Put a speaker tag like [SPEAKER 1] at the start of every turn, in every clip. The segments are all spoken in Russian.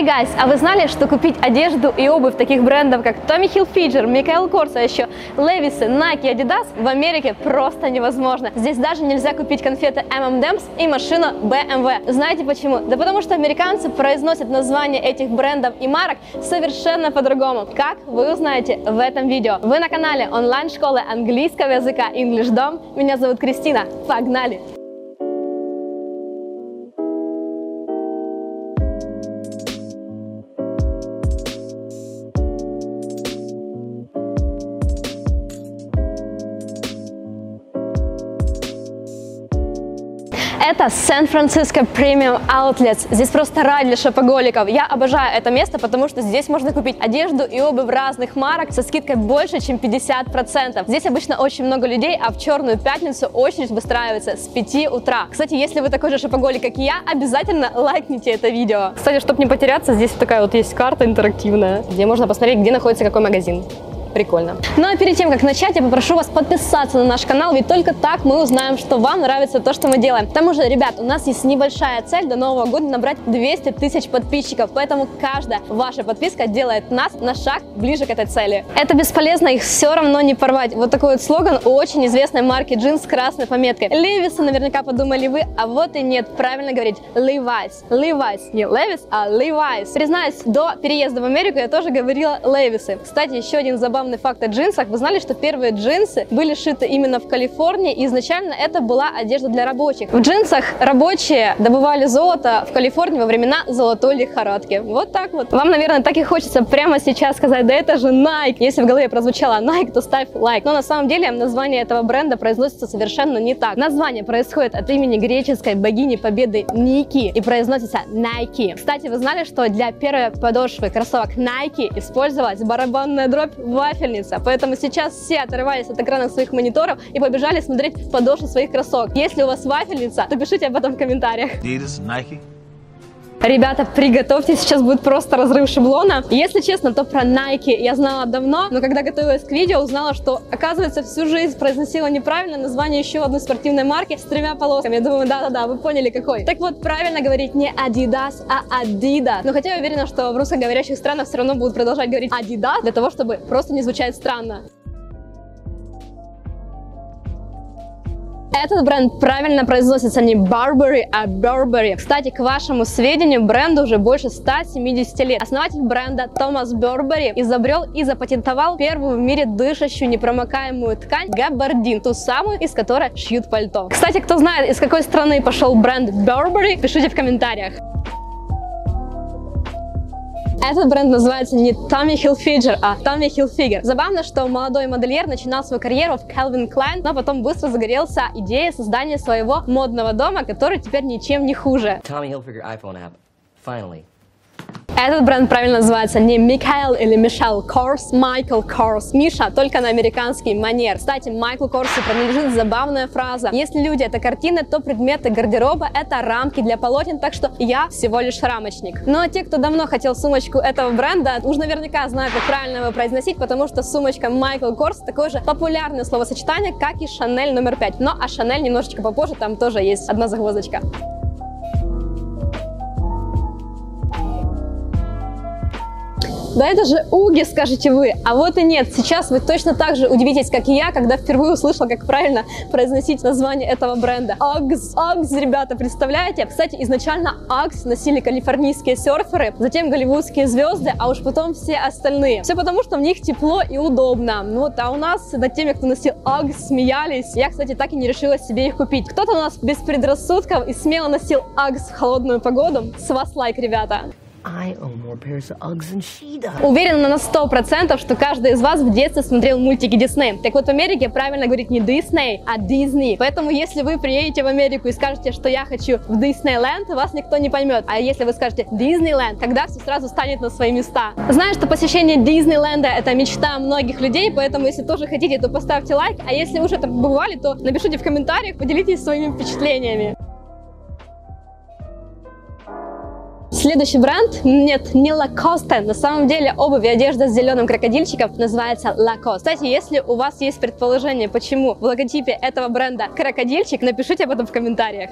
[SPEAKER 1] Hey guys, а вы знали, что купить одежду и обувь таких брендов, как Tommy Hilfiger, Michael Kors, а еще Levi's, Nike, Adidas в Америке просто невозможно. Здесь даже нельзя купить конфеты M&M's и машину BMW. Знаете почему? Да потому что американцы произносят названия этих брендов и марок совершенно по-другому. Как вы узнаете в этом видео. Вы на канале онлайн-школы английского языка English Dom. Меня зовут Кристина. Погнали! Это Сан-Франциско Премиум Outlets. Здесь просто рай для шопоголиков. Я обожаю это место, потому что здесь можно купить одежду и обувь разных марок со скидкой больше, чем 50%. Здесь обычно очень много людей, а в черную пятницу очередь выстраивается с 5 утра. Кстати, если вы такой же шопоголик, как и я, обязательно лайкните это видео. Кстати, чтобы не потеряться, здесь такая вот есть карта интерактивная, где можно посмотреть, где находится какой магазин прикольно. Ну а перед тем, как начать, я попрошу вас подписаться на наш канал, ведь только так мы узнаем, что вам нравится то, что мы делаем. К тому же, ребят, у нас есть небольшая цель до Нового года набрать 200 тысяч подписчиков, поэтому каждая ваша подписка делает нас на шаг ближе к этой цели. Это бесполезно, их все равно не порвать. Вот такой вот слоган у очень известной марки джинс с красной пометкой. Левисы наверняка подумали вы, а вот и нет, правильно говорить Levi's. Levi's, не Levi's, а Levi's. Признаюсь, до переезда в Америку я тоже говорила Левисы. Кстати, еще один забавный забавный факт о джинсах. Вы знали, что первые джинсы были шиты именно в Калифорнии, и изначально это была одежда для рабочих. В джинсах рабочие добывали золото в Калифорнии во времена золотой лихорадки. Вот так вот. Вам, наверное, так и хочется прямо сейчас сказать, да это же Nike. Если в голове прозвучало Nike, то ставь лайк. Но на самом деле название этого бренда произносится совершенно не так. Название происходит от имени греческой богини победы Ники и произносится Nike. Кстати, вы знали, что для первой подошвы кроссовок Nike использовалась барабанная дробь в вафельница. Поэтому сейчас все отрывались от экранов своих мониторов и побежали смотреть подошву своих кроссовок. Если у вас вафельница, то пишите об этом в комментариях. Adidas, Nike. Ребята, приготовьтесь, сейчас будет просто разрыв шаблона. Если честно, то про Nike я знала давно, но когда готовилась к видео, узнала, что, оказывается, всю жизнь произносила неправильно название еще одной спортивной марки с тремя полосками. Я думаю, да-да-да, вы поняли какой. Так вот, правильно говорить не Adidas, а Adidas. Но хотя я уверена, что в русскоговорящих странах все равно будут продолжать говорить Adidas, для того, чтобы просто не звучать странно. Этот бренд правильно произносится не Burberry, а Burberry. Кстати, к вашему сведению, бренду уже больше 170 лет. Основатель бренда Томас Burberry изобрел и запатентовал первую в мире дышащую непромокаемую ткань габардин, ту самую, из которой шьют пальто. Кстати, кто знает, из какой страны пошел бренд Burberry, пишите в комментариях. Этот бренд называется не Tommy Hilfiger, а Tommy Hilfiger. Забавно, что молодой модельер начинал свою карьеру в Calvin Klein, но потом быстро загорелся идеей создания своего модного дома, который теперь ничем не хуже. Tommy Hilfiger iPhone app. Finally. Этот бренд правильно называется не Михаил или Мишел Корс, Майкл Корс. Миша только на американский манер. Кстати, Майклу Корсу принадлежит забавная фраза. Если люди это картины, то предметы гардероба это рамки для полотен, так что я всего лишь рамочник. Ну а те, кто давно хотел сумочку этого бренда, уж наверняка знают, как правильно его произносить, потому что сумочка Майкл Корс такое же популярное словосочетание, как и Шанель номер 5. Но а Шанель немножечко попозже, там тоже есть одна загвоздочка. Да это же уги, скажете вы. А вот и нет. Сейчас вы точно так же удивитесь, как и я, когда впервые услышала, как правильно произносить название этого бренда. Uggs. Uggs, ребята, представляете? Кстати, изначально Uggs носили калифорнийские серферы, затем голливудские звезды, а уж потом все остальные. Все потому, что в них тепло и удобно. Ну вот, а у нас над теми, кто носил Uggs, смеялись. Я, кстати, так и не решила себе их купить. Кто-то у нас без предрассудков и смело носил Uggs в холодную погоду. С вас лайк, ребята. Уверена на сто процентов, что каждый из вас в детстве смотрел мультики Дисней. Так вот, в Америке правильно говорить не Disney, а Disney. Поэтому, если вы приедете в Америку и скажете, что я хочу в Диснейленд, вас никто не поймет. А если вы скажете Диснейленд, тогда все сразу станет на свои места. Знаю, что посещение Диснейленда – это мечта многих людей, поэтому, если тоже хотите, то поставьте лайк. А если уже там бывали, то напишите в комментариях, поделитесь своими впечатлениями. Следующий бренд, нет, не Lacoste, на самом деле обувь и одежда с зеленым крокодильчиком называется Lacoste. Кстати, если у вас есть предположение, почему в логотипе этого бренда крокодильчик, напишите об этом в комментариях.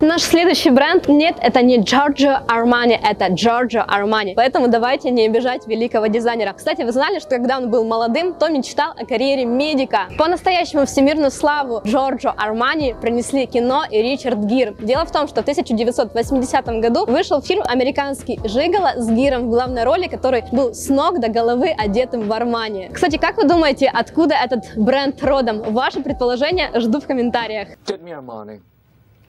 [SPEAKER 1] Наш следующий бренд, нет, это не Giorgio Armani, это Giorgio Armani. Поэтому давайте не обижать великого дизайнера. Кстати, вы знали, что когда он был молодым, то мечтал о карьере медика. По-настоящему всемирную славу Джорджо Армани принесли кино и Ричард Гир. Дело в том, что в 1980 году вышел фильм «Американский Жигало» с Гиром в главной роли, который был с ног до головы одетым в Армани. Кстати, как вы думаете, откуда этот бренд родом? Ваши предположения жду в комментариях. Get me Armani.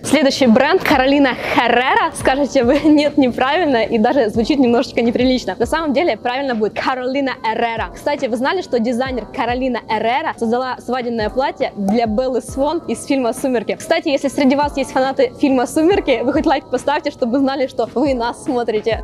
[SPEAKER 1] Следующий бренд Каролина Херрера. Скажете вы, нет, неправильно и даже звучит немножечко неприлично. На самом деле правильно будет Каролина Эррера. Кстати, вы знали, что дизайнер Каролина Эррера создала свадебное платье для Беллы Свон из фильма «Сумерки». Кстати, если среди вас есть фанаты фильма «Сумерки», вы хоть лайк поставьте, чтобы знали, что вы нас смотрите.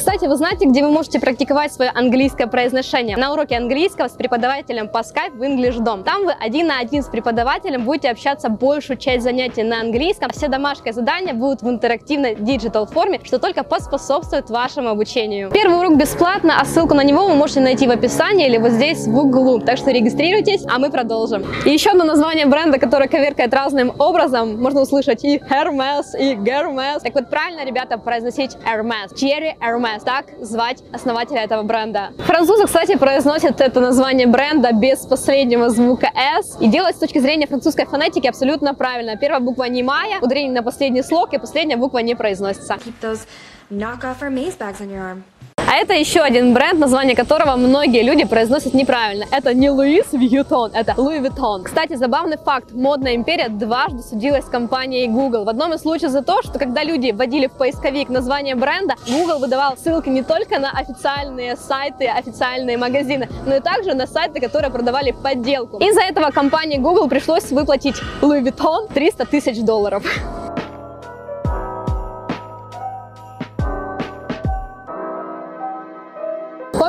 [SPEAKER 1] Кстати, вы знаете, где вы можете практиковать свое английское произношение? На уроке английского с преподавателем по Skype в English Dom. Там вы один на один с преподавателем будете общаться большую часть занятий на английском. Все домашние задания будут в интерактивной digital форме, что только поспособствует вашему обучению. Первый урок бесплатно, а ссылку на него вы можете найти в описании или вот здесь в углу. Так что регистрируйтесь, а мы продолжим. И еще одно название бренда, которое коверкает разным образом. Можно услышать и Hermes, и Hermes. Так вот, правильно, ребята, произносить Hermes. Thierry Hermes. Hermes, так звать основателя этого бренда. Французы, кстати, произносят это название бренда без последнего звука S и делают с точки зрения французской фонетики абсолютно правильно. Первая буква немая, ударение на последний слог, и последняя буква не произносится. Keep those knockoff Hermes bags on your arm. А это еще один бренд, название которого многие люди произносят неправильно. Это не Луис Вьютон, это Луи Vuitton. Кстати, забавный факт. Модная империя дважды судилась с компанией Google. В одном из случаев за то, что когда люди вводили в поисковик название бренда, Google выдавал ссылки не только на официальные сайты, официальные магазины, но и также на сайты, которые продавали подделку. Из-за этого компании Google пришлось выплатить Louis Vuitton 300 тысяч долларов.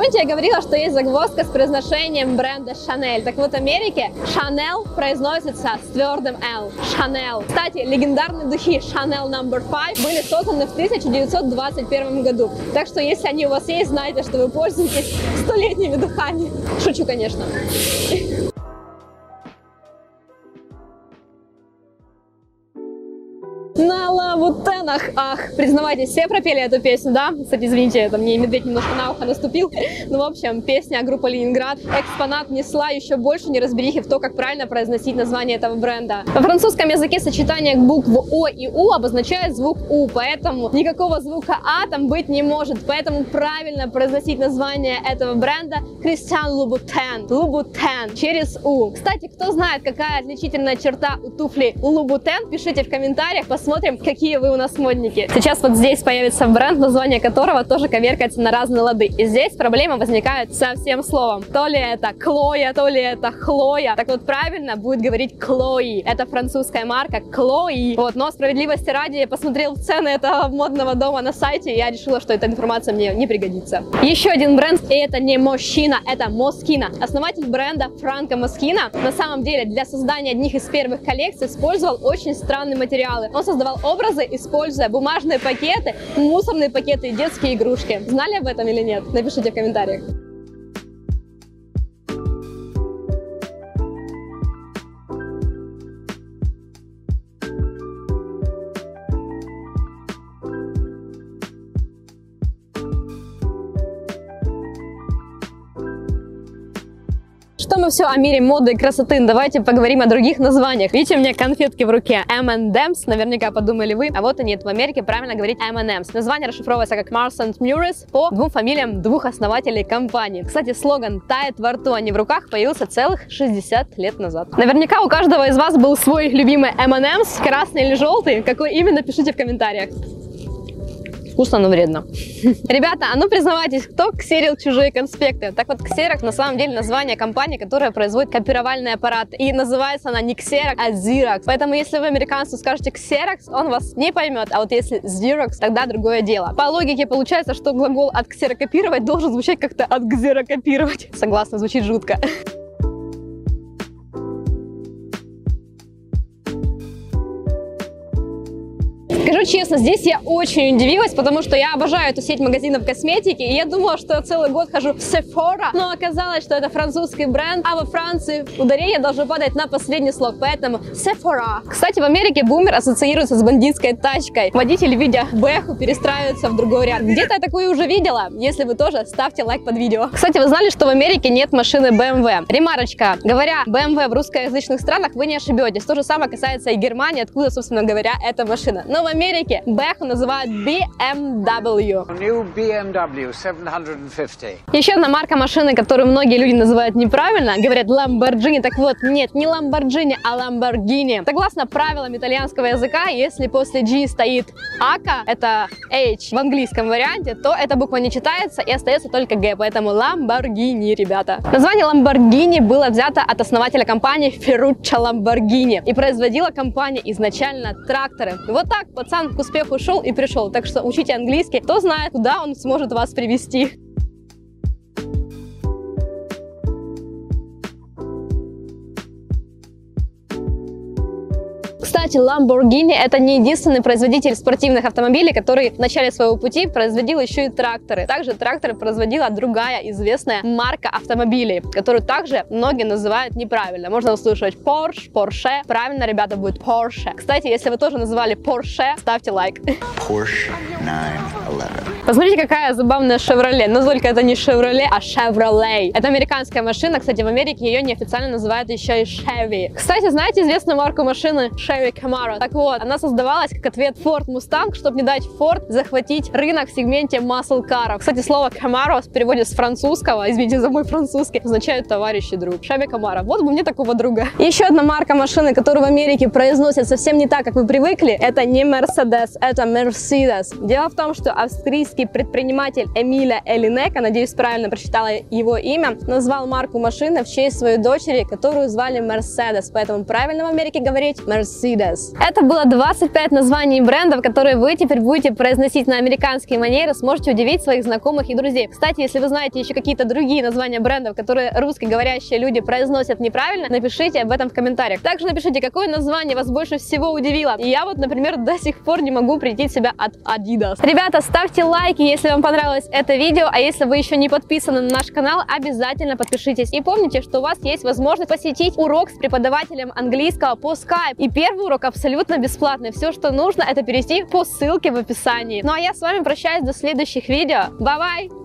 [SPEAKER 1] Помните, я говорила, что есть загвоздка с произношением бренда Chanel. Так вот, в Америке Chanel произносится с твердым L. Chanel. Кстати, легендарные духи Chanel No. 5 были созданы в 1921 году. Так что, если они у вас есть, знайте, что вы пользуетесь столетними духами. Шучу, конечно. На лавутенах. Ах, признавайтесь, все пропели эту песню, да? Кстати, извините, это мне медведь немножко на ухо наступил. Ну, в общем, песня группы Ленинград. Экспонат несла еще больше неразберихи в то, как правильно произносить название этого бренда. Во французском языке сочетание букв О и У обозначает звук У, поэтому никакого звука А там быть не может. Поэтому правильно произносить название этого бренда Кристиан Лубутен. Лубутен через У. Кстати, кто знает, какая отличительная черта у туфли Лубутен, пишите в комментариях, посмотрим, какие вы у нас модники. Сейчас вот здесь появится бренд, название которого тоже коверкается на разные лады. И здесь проблема возникает со всем словом. То ли это Клоя, то ли это Хлоя. Так вот правильно будет говорить Клои. Это французская марка Клои. Вот, но справедливости ради я посмотрел цены этого модного дома на сайте, и я решила, что эта информация мне не пригодится. Еще один бренд, и это не Мощина, это Москина. Основатель бренда Франко Москина на самом деле для создания одних из первых коллекций использовал очень странные материалы. Он создавал образы, используя бумажные пакеты, мусорные пакеты и детские игрушки. Знали об этом или нет? Напишите в комментариях. Мы все о мире моды и красоты? Давайте поговорим о других названиях. Видите, у меня конфетки в руке. M&M's, наверняка подумали вы. А вот они, это в Америке правильно говорить M&M's. Название расшифровывается как Mars and Murris по двум фамилиям двух основателей компании. Кстати, слоган «Тает во рту, а не в руках» появился целых 60 лет назад. Наверняка у каждого из вас был свой любимый M&M's, красный или желтый. Какой именно, пишите в комментариях. Вкусно, но вредно. Ребята, а ну признавайтесь, кто ксерил чужие конспекты? Так вот, Xerox на самом деле название компании, которая производит копировальный аппарат. И называется она не Xerox, а Xerox. Поэтому, если вы американцу скажете Xerox, он вас не поймет. А вот если Xerox, тогда другое дело. По логике получается, что глагол от ксерокопировать должен звучать как-то от ксерокопировать. Согласна, звучит жутко. Скажу честно, здесь я очень удивилась, потому что я обожаю эту сеть магазинов косметики, и я думала, что я целый год хожу в Sephora, но оказалось, что это французский бренд, а во Франции ударение должно падать на последний слог, поэтому Sephora. Кстати, в Америке бумер ассоциируется с бандитской тачкой. Водитель, видя Бэху, перестраивается в другой ряд. Где-то я такую уже видела. Если вы тоже, ставьте лайк под видео. Кстати, вы знали, что в Америке нет машины BMW? Ремарочка. Говоря BMW в русскоязычных странах, вы не ошибетесь. То же самое касается и Германии, откуда, собственно говоря, эта машина. Но в Америке Бэху называют BMW.
[SPEAKER 2] New BMW 750.
[SPEAKER 1] Еще одна марка машины, которую многие люди называют неправильно, говорят Lamborghini. Так вот, нет, не Lamborghini, а Lamborghini. Согласно правилам итальянского языка, если после G стоит АКа, это H в английском варианте, то эта буква не читается и остается только Г, поэтому Lamborghini, ребята. Название Lamborghini было взято от основателя компании Ferruccio Lamborghini и производила компания изначально тракторы. И вот так пацан к успеху шел и пришел, так что учите английский, кто знает, куда он сможет вас привести. Кстати, Lamborghini это не единственный производитель спортивных автомобилей, который в начале своего пути производил еще и тракторы. Также тракторы производила другая известная марка автомобилей, которую также многие называют неправильно. Можно услышать Porsche, Porsche. Правильно, ребята, будет Porsche. Кстати, если вы тоже называли Porsche, ставьте лайк.
[SPEAKER 3] Porsche 911.
[SPEAKER 1] Посмотрите, какая забавная Chevrolet. Но только это не Chevrolet, а Chevrolet. Это американская машина. Кстати, в Америке ее неофициально называют еще и Chevy. Кстати, знаете известную марку машины Chevy Camaro? Так вот, она создавалась как ответ Ford Mustang, чтобы не дать Ford захватить рынок в сегменте muscle каров. Кстати, слово Camaro в переводе с французского, извините за мой французский, означает товарищ и друг. Chevy Camaro. Вот бы мне такого друга. Еще одна марка машины, которую в Америке произносят совсем не так, как вы привыкли, это не Mercedes, это Mercedes. Дело в том, что австрийский предприниматель Эмиля Элинека, надеюсь, правильно прочитала его имя, назвал марку машины в честь своей дочери, которую звали Mercedes, поэтому правильно в Америке говорить Mercedes. Это было 25 названий брендов, которые вы теперь будете произносить на американские манеры, сможете удивить своих знакомых и друзей. Кстати, если вы знаете еще какие-то другие названия брендов, которые русскоговорящие люди произносят неправильно, напишите об этом в комментариях. Также напишите, какое название вас больше всего удивило. И я вот, например, до сих пор не могу прийти себя от Adidas. Ребята, ставьте лайк лайки, если вам понравилось это видео, а если вы еще не подписаны на наш канал, обязательно подпишитесь. И помните, что у вас есть возможность посетить урок с преподавателем английского по Skype. И первый урок абсолютно бесплатный. Все, что нужно, это перейти по ссылке в описании. Ну а я с вами прощаюсь до следующих видео. Bye-bye!